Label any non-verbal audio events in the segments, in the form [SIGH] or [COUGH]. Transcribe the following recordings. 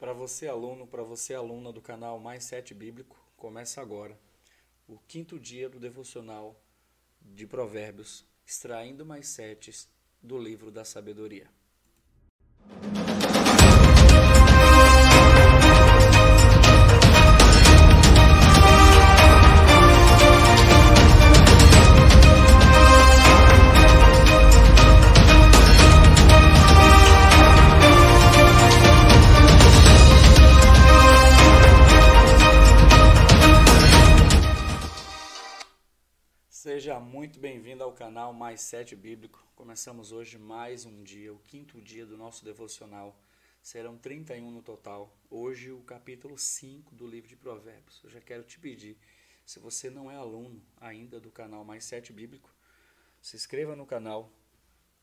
Para você, aluno, para você, aluna do canal Mais Sete Bíblico, começa agora o quinto dia do devocional de Provérbios, extraindo mais setes do livro da sabedoria. Sete Bíblico. Começamos hoje mais um dia, o quinto dia do nosso devocional. Serão 31 no total. Hoje, o capítulo 5 do livro de Provérbios. Eu já quero te pedir, se você não é aluno ainda do canal Mais Sete Bíblico, se inscreva no canal,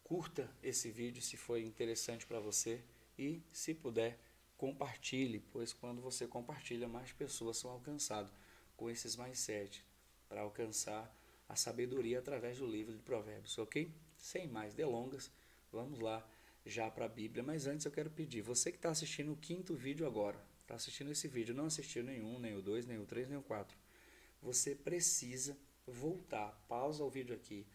curta esse vídeo se foi interessante para você e, se puder, compartilhe, pois quando você compartilha, mais pessoas são alcançadas com esses mais sete para alcançar a sabedoria através do livro de Provérbios, ok? Sem mais delongas, vamos lá já para a Bíblia. Mas antes eu quero pedir, você que está assistindo o quinto vídeo agora, está assistindo esse vídeo, não assistiu nenhum, nem o dois, nem o três, nem o quatro, você precisa voltar, pausa o vídeo aqui,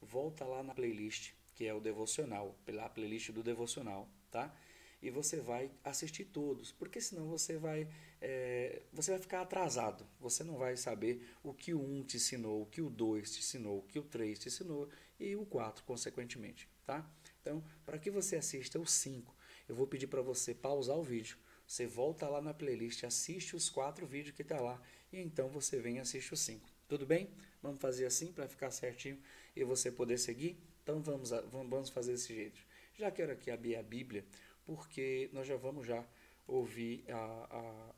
volta lá na playlist, que é o devocional, pela playlist do devocional, tá? E você vai assistir todos, porque senão você vai, é, você vai ficar atrasado. Você não vai saber o que o 1 um te ensinou, o que o 2 te ensinou, o que o 3 te ensinou e o 4, consequentemente. Tá? Então, para que você assista o 5, eu vou pedir para você pausar o vídeo. Você volta lá na playlist, assiste os quatro vídeos que está lá e então você vem e assiste os 5. Tudo bem? Vamos fazer assim para ficar certinho e você poder seguir? Então vamos, vamos fazer desse jeito. Já quero aqui abrir a Bíblia porque nós já vamos já ouvir a, a,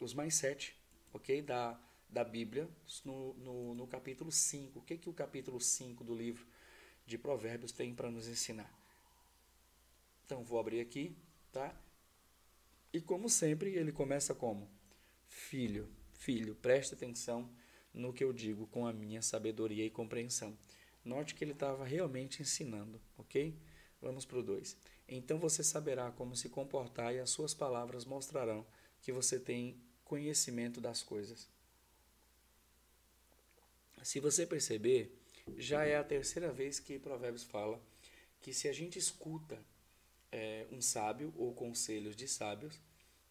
os mais sete, ok? Da, da Bíblia, no, no, no capítulo 5. O que, que o capítulo 5 do livro de Provérbios tem para nos ensinar? Então, vou abrir aqui, tá? E como sempre, ele começa como? Filho, filho, preste atenção no que eu digo com a minha sabedoria e compreensão. Note que ele estava realmente ensinando, ok? Vamos para o 2. Então você saberá como se comportar e as suas palavras mostrarão que você tem conhecimento das coisas. Se você perceber, já é a terceira vez que Provérbios fala que se a gente escuta é, um sábio ou conselhos de sábios,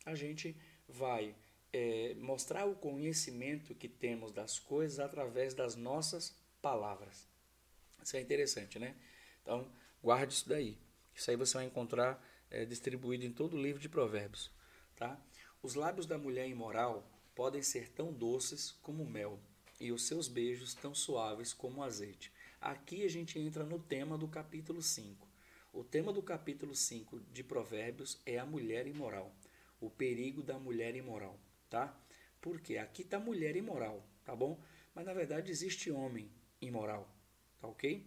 a gente vai é, mostrar o conhecimento que temos das coisas através das nossas palavras. Isso é interessante, né? Então, guarde isso daí. Isso aí você vai encontrar é, distribuído em todo o livro de Provérbios. Tá? Os lábios da mulher imoral podem ser tão doces como mel, e os seus beijos tão suaves como azeite. Aqui a gente entra no tema do capítulo 5. O tema do capítulo 5 de Provérbios é a mulher imoral, o perigo da mulher imoral, tá? Porque aqui está mulher imoral, tá bom? Mas na verdade existe homem imoral, tá ok?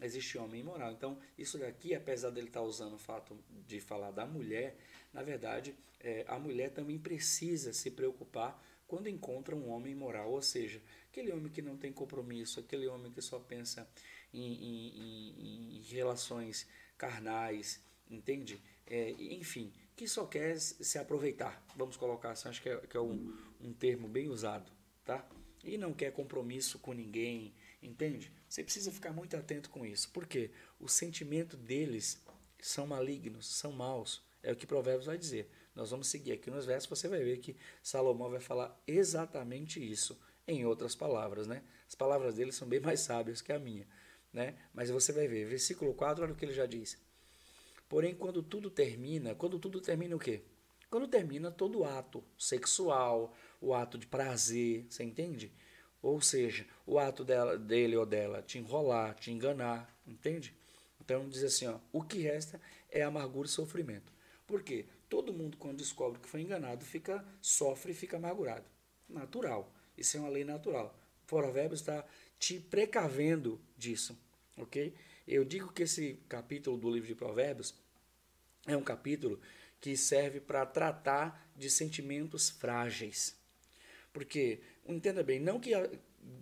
Existe homem imoral. Então, isso daqui, apesar dele estar tá usando o fato de falar da mulher, na verdade, é, a mulher também precisa se preocupar quando encontra um homem imoral, ou seja, aquele homem que não tem compromisso, aquele homem que só pensa em, em, em, em relações carnais, entende? É, enfim, que só quer se aproveitar, vamos colocar assim, acho que é, que é um, um termo bem usado, tá? E não quer compromisso com ninguém, entende? Você precisa ficar muito atento com isso, porque os sentimentos deles são malignos, são maus. É o que Provérbios vai dizer. Nós vamos seguir aqui nos versos, você vai ver que Salomão vai falar exatamente isso, em outras palavras, né? As palavras dele são bem mais sábias que a minha, né? Mas você vai ver, versículo 4, olha o que ele já diz. Porém, quando tudo termina, quando tudo termina o quê? Quando termina todo o ato sexual, o ato de prazer, você entende? Ou seja, o ato dela, dele ou dela te enrolar, te enganar, entende? Então diz assim, ó, o que resta é amargura e sofrimento. Por quê? Todo mundo quando descobre que foi enganado fica sofre e fica amargurado. Natural. Isso é uma lei natural. O provérbio está te precavendo disso, ok? Eu digo que esse capítulo do livro de Provérbios é um capítulo que serve para tratar de sentimentos frágeis. Porque entenda bem, não que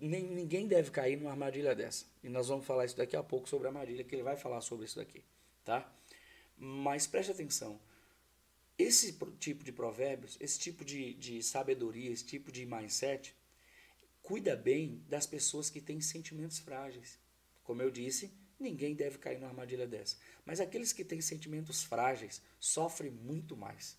nem, ninguém deve cair numa armadilha dessa. E nós vamos falar isso daqui a pouco sobre a armadilha, que ele vai falar sobre isso daqui, tá? Mas preste atenção. esse tipo de provérbios, esse tipo de, de sabedoria, esse tipo de mindset, cuida bem das pessoas que têm sentimentos frágeis. Como eu disse, ninguém deve cair numa armadilha dessa. Mas aqueles que têm sentimentos frágeis sofrem muito mais.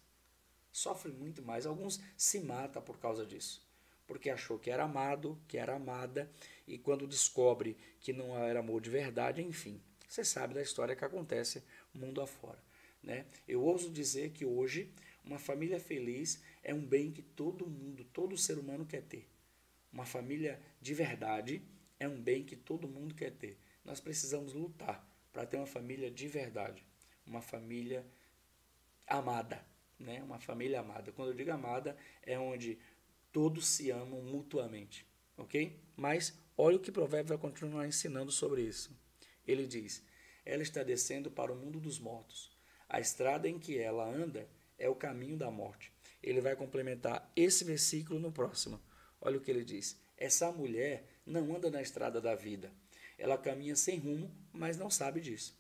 Sofrem muito mais. Alguns se matam por causa disso. Porque achou que era amado, que era amada, e quando descobre que não era amor de verdade, enfim. Você sabe da história que acontece mundo afora. Né? Eu ouso dizer que hoje uma família feliz é um bem que todo mundo, todo ser humano quer ter. Uma família de verdade é um bem que todo mundo quer ter. Nós precisamos lutar para ter uma família de verdade, uma família amada, né? Uma família amada. Quando eu digo amada, é onde todos se amam mutuamente, ok? Mas olha o que o provérbio vai continuar ensinando sobre isso. Ele diz: ela está descendo para o mundo dos mortos a estrada em que ela anda é o caminho da morte. Ele vai complementar esse versículo no próximo. Olha o que ele diz: Essa mulher não anda na estrada da vida. Ela caminha sem rumo, mas não sabe disso.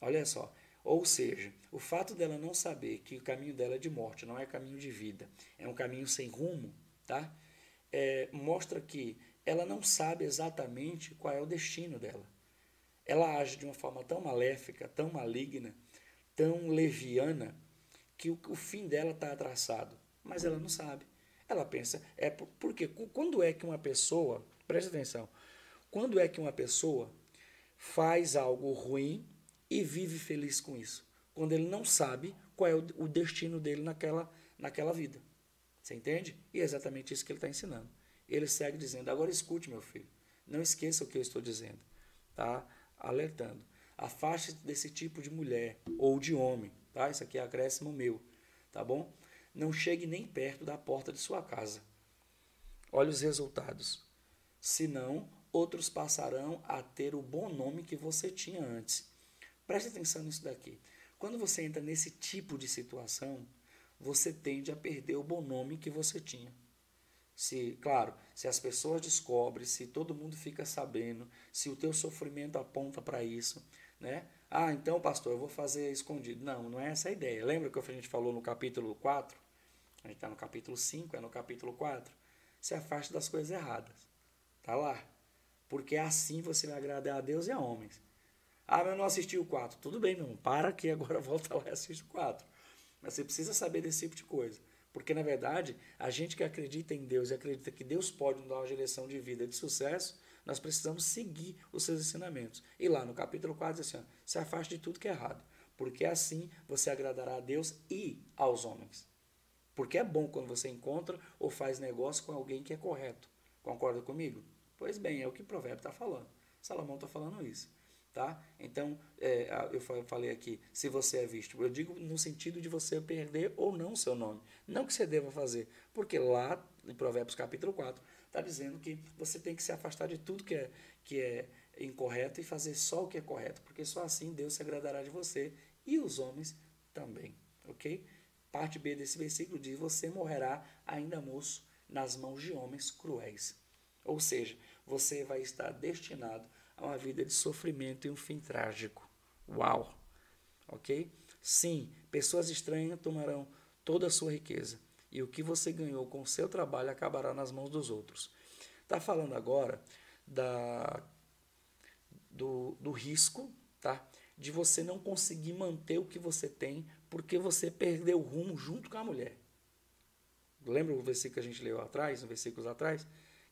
Olha só. Ou seja, o fato dela não saber que o caminho dela é de morte, não é caminho de vida, é um caminho sem rumo, tá? É, mostra que ela não sabe exatamente qual é o destino dela. Ela age de uma forma tão maléfica, tão maligna, tão leviana que o, o fim dela está traçado, mas ela não sabe. Ela pensa, é por, porque quando é que uma pessoa, preste atenção, quando é que uma pessoa faz algo ruim e vive feliz com isso? Quando ele não sabe qual é o, destino dele naquela, naquela vida. Você entende? E é exatamente isso que ele está ensinando. Ele segue dizendo: agora escute, meu filho, não esqueça o que eu estou dizendo. Tá? Alertando. Afaste desse tipo de mulher ou de homem, tá? Isso aqui é acréscimo meu, tá bom? Não chegue nem perto da porta de sua casa. Olhe os resultados. Senão, outros passarão a ter o bom nome que você tinha antes. Preste atenção nisso daqui. Quando você entra nesse tipo de situação, você tende a perder o bom nome que você tinha. Se, claro, se as pessoas descobrem, se todo mundo fica sabendo, se o teu sofrimento aponta para isso, né? Ah, então, pastor, eu vou fazer escondido. Não, não é essa a ideia. Lembra que a gente falou no capítulo 4? A gente está no capítulo 5, é no capítulo 4. Se afaste das coisas erradas. Tá lá. Porque assim você vai agradar a Deus e a homens. Ah, mas eu não assisti o 4. Tudo bem, meu irmão. Para aqui agora [LAUGHS] volta lá e assiste o 4. Mas você precisa saber desse tipo de coisa. Porque, na verdade, a gente que acredita em Deus e acredita que Deus pode nos dar uma direção de vida de sucesso, nós precisamos seguir os seus ensinamentos. E lá no capítulo 4 diz assim: ó, se afaste de tudo que é errado, porque assim você agradará a Deus e aos homens. Porque é bom quando você encontra ou faz negócio com alguém que é correto. Concorda comigo? Pois bem, é o que o provérbio está falando. Salomão está falando isso. Tá? Então, é, eu falei aqui, se você é visto, eu digo no sentido de você perder ou não o seu nome. Não que você deva fazer, porque lá em Provérbios capítulo 4 está dizendo que você tem que se afastar de tudo que é, que é incorreto e fazer só o que é correto, porque só assim Deus se agradará de você e os homens também, ok? Parte B desse versículo diz: Você morrerá ainda moço nas mãos de homens cruéis. Ou seja, você vai estar destinado a uma vida de sofrimento e um fim trágico. Uau! Ok? Sim, pessoas estranhas tomarão toda a sua riqueza e o que você ganhou com o seu trabalho acabará nas mãos dos outros. Está falando agora da, do, do risco tá? de você não conseguir manter o que você tem porque você perdeu o rumo junto com a mulher. Lembra o versículo que a gente leu atrás, versículos atrás?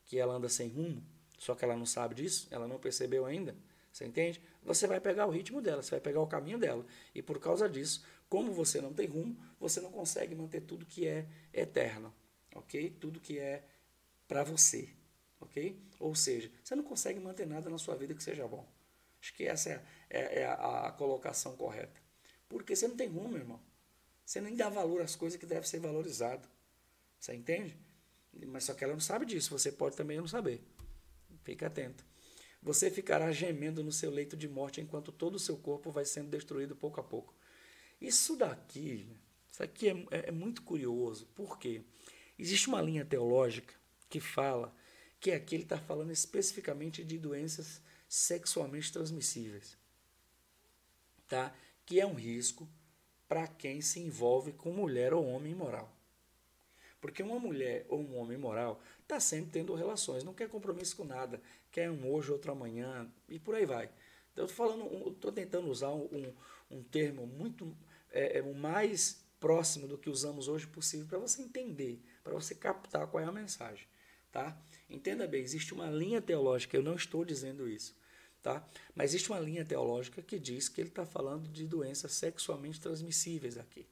Que ela anda sem rumo, só que ela não sabe disso, ela não percebeu ainda. Você entende? Você vai pegar o ritmo dela, você vai pegar o caminho dela. E por causa disso, como você não tem rumo, você não consegue manter tudo que é eterno, ok? Tudo que é para você, ok? Ou seja, você não consegue manter nada na sua vida que seja bom. Acho que essa é, é, é a, a, colocação correta. Porque você não tem rumo, irmão. Você nem dá valor às coisas que devem ser valorizadas. Você entende? Mas só que ela não sabe disso. Você pode também não saber. Fica atento. Você ficará gemendo no seu leito de morte enquanto todo o seu corpo vai sendo destruído pouco a pouco. Isso daqui, isso aqui é, é, é muito curioso, porque existe uma linha teológica que fala que aqui ele está falando especificamente de doenças sexualmente transmissíveis, tá? Que é um risco para quem se envolve com mulher ou homem imoral. Porque uma mulher ou um homem moral está sempre tendo relações, não quer compromisso com nada, quer um hoje, outro amanhã e por aí vai. Então, eu estou falando, estou tentando usar um, um termo muito é, é, mais próximo do que usamos hoje possível para você entender, para você captar qual é a mensagem, tá? Entenda bem, existe uma linha teológica, eu não estou dizendo isso, tá? Mas existe uma linha teológica que diz que ele está falando de doenças sexualmente transmissíveis aqui,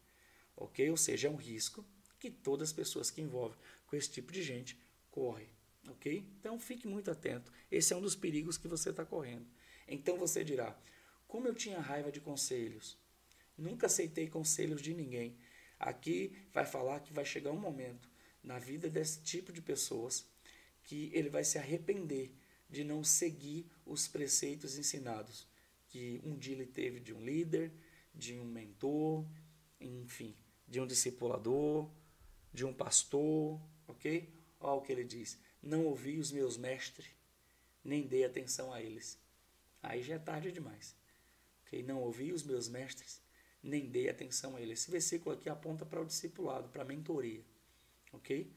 ok? Ou seja, é um risco que todas as pessoas que envolvem com esse tipo de gente correm, ok? Então fique muito atento. Esse é um dos perigos que você está correndo. Então você dirá: como eu tinha raiva de conselhos, nunca aceitei conselhos de ninguém. Aqui vai falar que vai chegar um momento na vida desse tipo de pessoas que ele vai se arrepender de não seguir os preceitos ensinados que um dia ele teve de um líder, de um mentor, enfim, de um discipulador, de um pastor, ok? Olha o que ele diz: Não ouvi os meus mestres, nem dei atenção a eles. Aí já é tarde demais. ok? Não ouvi os meus mestres, nem dei atenção a eles. Esse versículo aqui aponta para o discipulado, para a mentoria. Ok?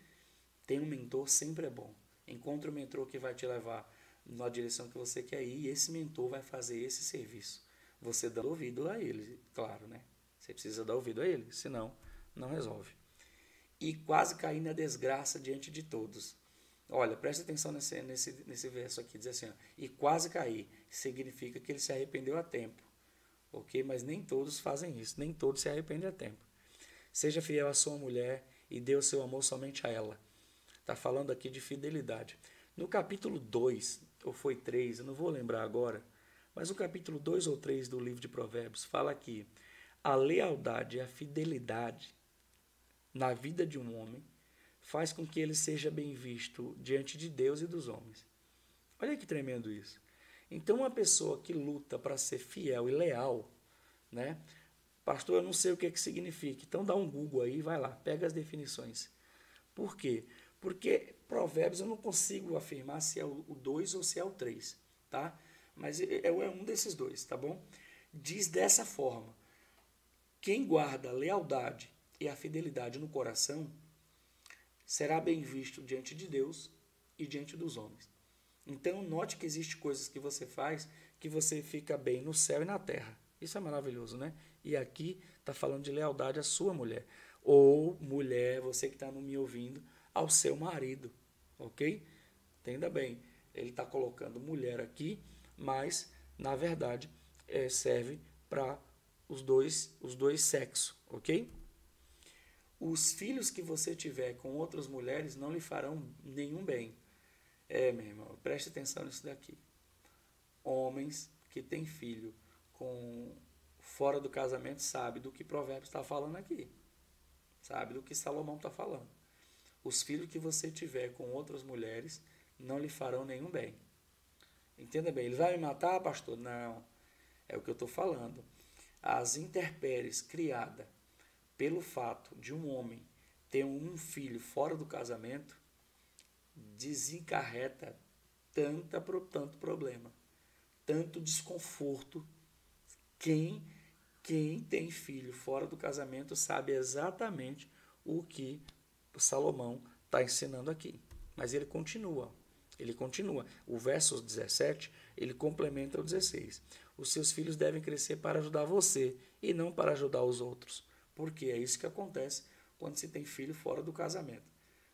Ter um mentor sempre é bom. Encontre um mentor que vai te levar na direção que você quer ir e esse mentor vai fazer esse serviço. Você dá ouvido a ele, claro, né? Você precisa dar ouvido a ele, senão não resolve e quase cair na desgraça diante de todos. Olha, preste atenção nesse, nesse, nesse verso aqui, diz assim, ó, e quase cair, significa que ele se arrependeu a tempo, ok? Mas nem todos fazem isso, nem todos se arrependem a tempo. Seja fiel à sua mulher e dê o seu amor somente a ela. Está falando aqui de fidelidade. No capítulo 2, ou foi 3, eu não vou lembrar agora, mas o capítulo 2 ou 3 do livro de Provérbios fala que a lealdade e a fidelidade na vida de um homem faz com que ele seja bem visto diante de Deus e dos homens. Olha que tremendo isso. Então, uma pessoa que luta para ser fiel e leal, né? Pastor, eu não sei o que, é que significa. Então, dá um Google aí, vai lá, pega as definições. Por quê? Porque Provérbios eu não consigo afirmar se é o 2 ou se é o 3, tá? Mas é, é, é um desses dois, tá bom? Diz dessa forma: quem guarda lealdade e a fidelidade no coração, será bem visto diante de Deus e diante dos homens. Então, note que existe coisas que você faz que você fica bem no céu e na terra. Isso é maravilhoso, né? E aqui está falando de lealdade à sua mulher. Ou mulher, você que está me ouvindo, ao seu marido. Ok? Entenda bem. Ele está colocando mulher aqui, mas, na verdade, é, serve para os dois, os dois sexos. Ok? Os filhos que você tiver com outras mulheres não lhe farão nenhum bem. É, meu irmão, preste atenção nisso daqui. Homens que têm filho com fora do casamento sabe do que Provérbios está falando aqui. Sabe do que Salomão está falando. Os filhos que você tiver com outras mulheres não lhe farão nenhum bem. Entenda bem, ele vai me matar, pastor? Não. É o que eu estou falando. As interpéries criadas pelo fato de um homem ter um filho fora do casamento, desencarreta tanta, tanto problema, tanto desconforto. Quem, quem tem filho fora do casamento sabe exatamente o que Salomão está ensinando aqui. Mas ele continua. Ele continua. O verso 17, ele complementa o 16. Os seus filhos devem crescer para ajudar você e não para ajudar os outros. Porque é isso que acontece quando se tem filho fora do casamento.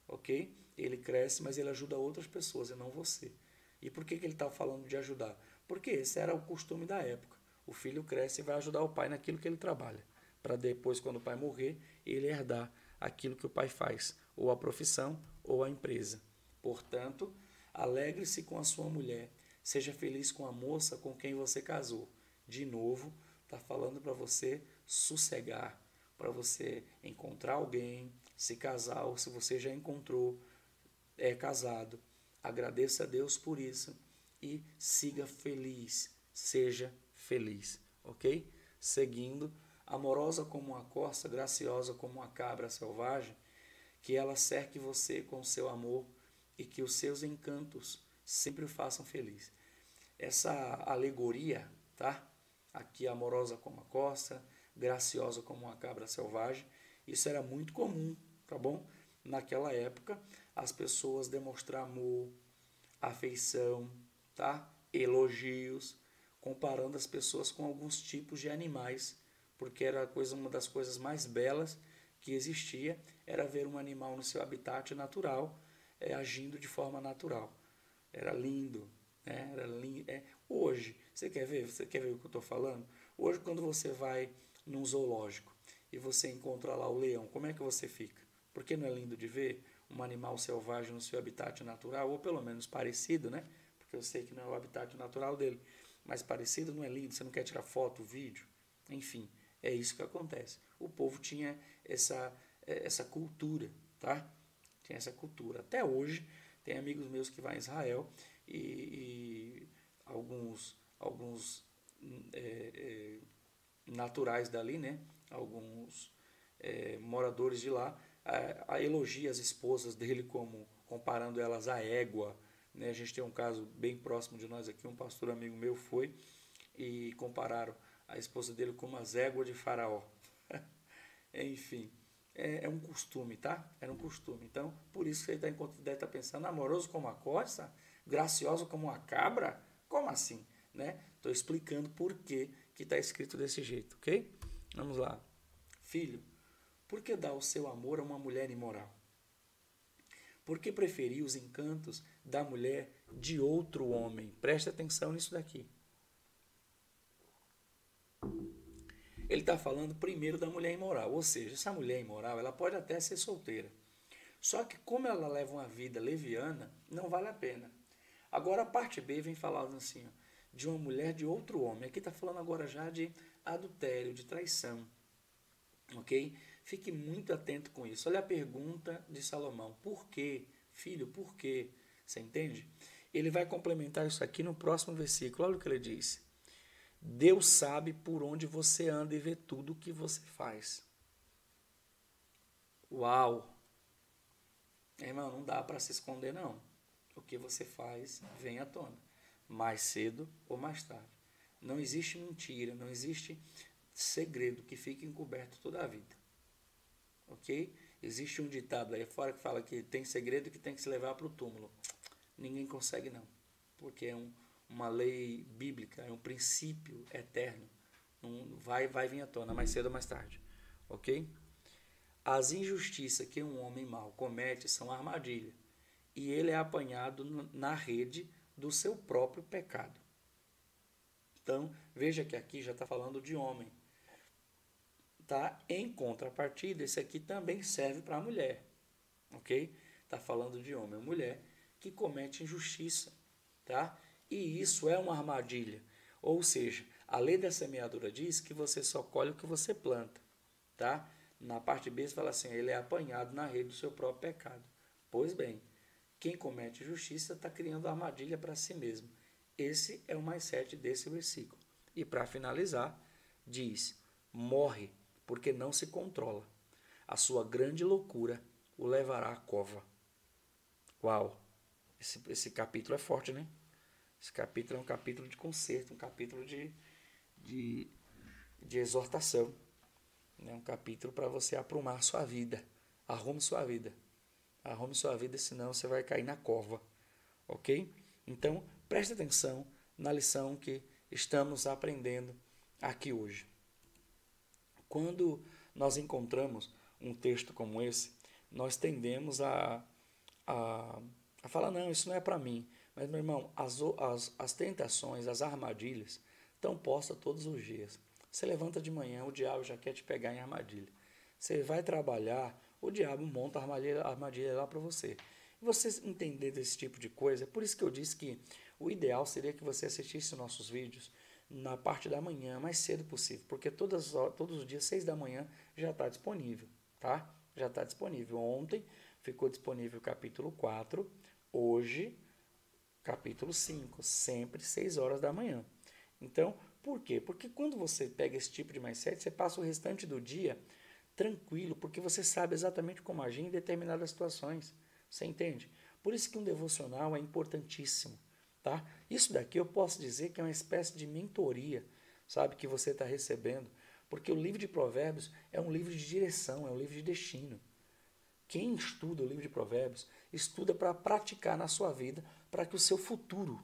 Ok? Ele cresce, mas ele ajuda outras pessoas e não você. E por que, que ele está falando de ajudar? Porque esse era o costume da época. O filho cresce e vai ajudar o pai naquilo que ele trabalha. Para depois, quando o pai morrer, ele herdar aquilo que o pai faz, ou a profissão ou a empresa. Portanto, alegre-se com a sua mulher, seja feliz com a moça com quem você casou. De novo, está falando para você sossegar, para você encontrar alguém, se casar, ou se você já encontrou, é casado. Agradeça a Deus por isso e siga feliz, seja feliz, ok? Seguindo, amorosa como uma corça, graciosa como uma cabra selvagem, que ela cerque você com seu amor e que os seus encantos sempre o façam feliz. Essa alegoria, tá? Aqui amorosa como a corça, graciosa como uma cabra selvagem. Isso era muito comum, tá bom? Naquela época, as pessoas demonstrar amor, afeição, tá? Elogios, comparando as pessoas com alguns tipos de animais, porque era coisa, uma das coisas mais belas que existia, era ver um animal no seu habitat natural, é, agindo de forma natural. Era lindo, né? Era lindo. É, hoje, você quer ver? Você quer ver o que eu estou falando? Hoje, quando você vai num zoológico e você encontra lá o leão, como é que você fica? Porque não é lindo de ver um animal selvagem no seu habitat natural, ou pelo menos parecido, né? Porque eu sei que não é o habitat natural dele, mas parecido não é lindo, você não quer tirar foto, vídeo, enfim, é isso que acontece. O povo tinha essa, é, essa cultura, tá? Tinha essa cultura. Até hoje, tem amigos meus que vão a Israel e, e alguns, alguns é, é, naturais dali, né? Alguns é, moradores de lá, a, a elogia as esposas dele como comparando elas à égua. Né? A gente tem um caso bem próximo de nós aqui, um pastor amigo meu foi e compararam a esposa dele com as éguas de faraó. [LAUGHS] Enfim, é, é, um costume, tá? Era um costume. Então, por isso que ele tá, deve estar tá pensando, amoroso como a costa, gracioso como uma cabra? Como assim? Né? Estou explicando por que está escrito desse jeito, ok? Vamos lá. Filho, por que dá o seu amor a uma mulher imoral? Por que preferir os encantos da mulher de outro homem? Preste atenção nisso daqui. Ele está falando primeiro da mulher imoral, ou seja, essa mulher imoral ela pode até ser solteira. Só que como ela leva uma vida leviana, não vale a pena. Agora a parte B vem falando assim, ó, de uma mulher de outro homem. Aqui está falando agora já de adultério, de traição. Ok? Fique muito atento com isso. Olha a pergunta de Salomão. Por quê? Filho, por quê? Você entende? Ele vai complementar isso aqui no próximo versículo. Olha o que ele diz. Deus sabe por onde você anda e vê tudo o que você faz. Uau! Irmão, não dá para se esconder, não. O que você faz vem à tona, mais cedo ou mais tarde. Não existe mentira, não existe segredo que fique encoberto toda a vida. Ok? Existe um ditado aí fora que fala que tem segredo que tem que se levar para o túmulo. Ninguém consegue, não. Porque é um, uma lei bíblica, é um princípio eterno. Vai, vai vir à tona mais cedo ou mais tarde. Ok? As injustiças que um homem mau comete são armadilha. E ele é apanhado na rede do seu próprio pecado. Então, veja que aqui já está falando de homem. Tá? Em contrapartida, esse aqui também serve para a mulher. Ok? Está falando de homem ou mulher que comete injustiça. Tá? E isso é uma armadilha. Ou seja, a lei da semeadura diz que você só colhe o que você planta. Tá? Na parte B, fala assim: ele é apanhado na rede do seu próprio pecado. Pois bem, quem comete justiça está criando armadilha para si mesmo. Esse é o mais sete desse versículo. E para finalizar, diz: morre, porque não se controla. A sua grande loucura o levará à cova. Uau! Esse, esse capítulo é forte, né? Esse capítulo é um capítulo de conserto, um capítulo de, de, de exortação. É né? um capítulo para você aprumar sua vida. Arrume sua vida. Arrume sua vida, senão você vai cair na cova. Ok? Então, preste atenção na lição que estamos aprendendo aqui hoje. Quando nós encontramos um texto como esse, nós tendemos a, a, a falar: não, isso não é para mim. Mas, meu irmão, as, as, as tentações, as armadilhas estão postas todos os dias. Você levanta de manhã, o diabo já quer te pegar em armadilha. Você vai trabalhar, o diabo monta a armadilha, armadilha lá para você. E você entender desse tipo de coisa, é por isso que eu disse que o ideal seria que você assistisse nossos vídeos na parte da manhã, mais cedo possível, porque todas, todos os dias, seis da manhã, já está disponível, tá? Já está disponível. Ontem ficou disponível o capítulo 4, hoje capítulo 5, sempre 6 horas da manhã. Então, por quê? Porque quando você pega esse tipo de mindset, você passa o restante do dia tranquilo, porque você sabe exatamente como agir em determinadas situações. Você entende? Por isso que um devocional é importantíssimo, tá? Isso daqui eu posso dizer que é uma espécie de mentoria, sabe, que você está recebendo, Porque o livro de Provérbios é um livro de direção, é um livro de destino. Quem estuda o livro de Provérbios, estuda para praticar na sua vida, para que o seu futuro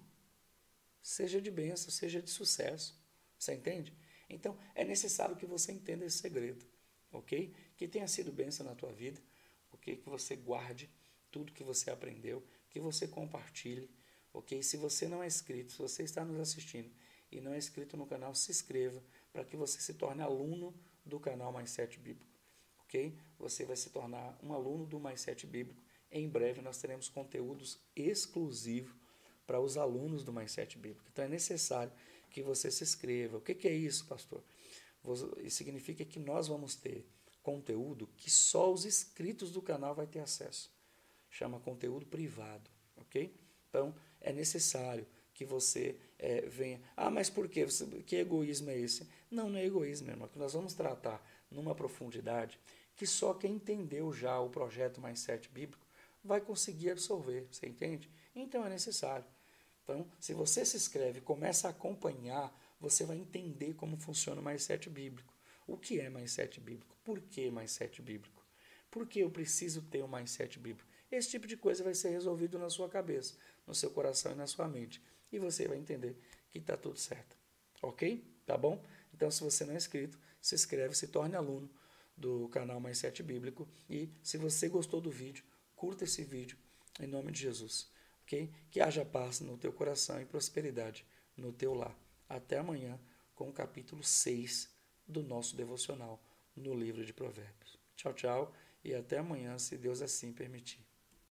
seja de bênção, seja de sucesso. Você entende? Então, é necessário que você entenda esse segredo, ok? Que tenha sido bênção na tua vida, ok? Que você guarde tudo que você aprendeu, que você compartilhe, ok? Se você não é inscrito, se você está nos assistindo e não é inscrito no canal, se inscreva para que você se torne aluno do canal Mais Sete Bíblico, ok? Você vai se tornar um aluno do Mais Sete Bíblico. Em breve nós teremos conteúdos exclusivos para os alunos do Mais Sete Bíblico. Então é necessário que você se inscreva. O que, que é isso, pastor? Isso significa que nós vamos ter conteúdo que só os inscritos do canal vai ter acesso. Chama conteúdo privado, ok? Então é necessário que você é, venha. Ah, mas por quê? Que egoísmo é esse? Não, não é egoísmo, irmão. Que nós vamos tratar numa profundidade que só quem entendeu já o projeto Mais Sete Bíblico vai conseguir absorver. Você entende? Então é necessário. Então, se você se inscreve começa a acompanhar, você vai entender como funciona o Mais Sete Bíblico. O que é Mais Sete Bíblico? Por que Mais Sete Bíblico? Por que eu preciso ter Mais Sete Bíblico? Esse tipo de coisa vai ser resolvido na sua cabeça, no seu coração e na sua mente e você vai entender que está tudo certo. Ok? Tá bom? Então, se você não é inscrito, se inscreve, se torne aluno do canal Mais Sete Bíblico. E se você gostou do vídeo, curta esse vídeo em nome de Jesus. Ok? Que haja paz no teu coração e prosperidade no teu lar. Até amanhã com o capítulo 6 do nosso devocional no livro de Provérbios. Tchau, tchau e até amanhã, se Deus assim permitir.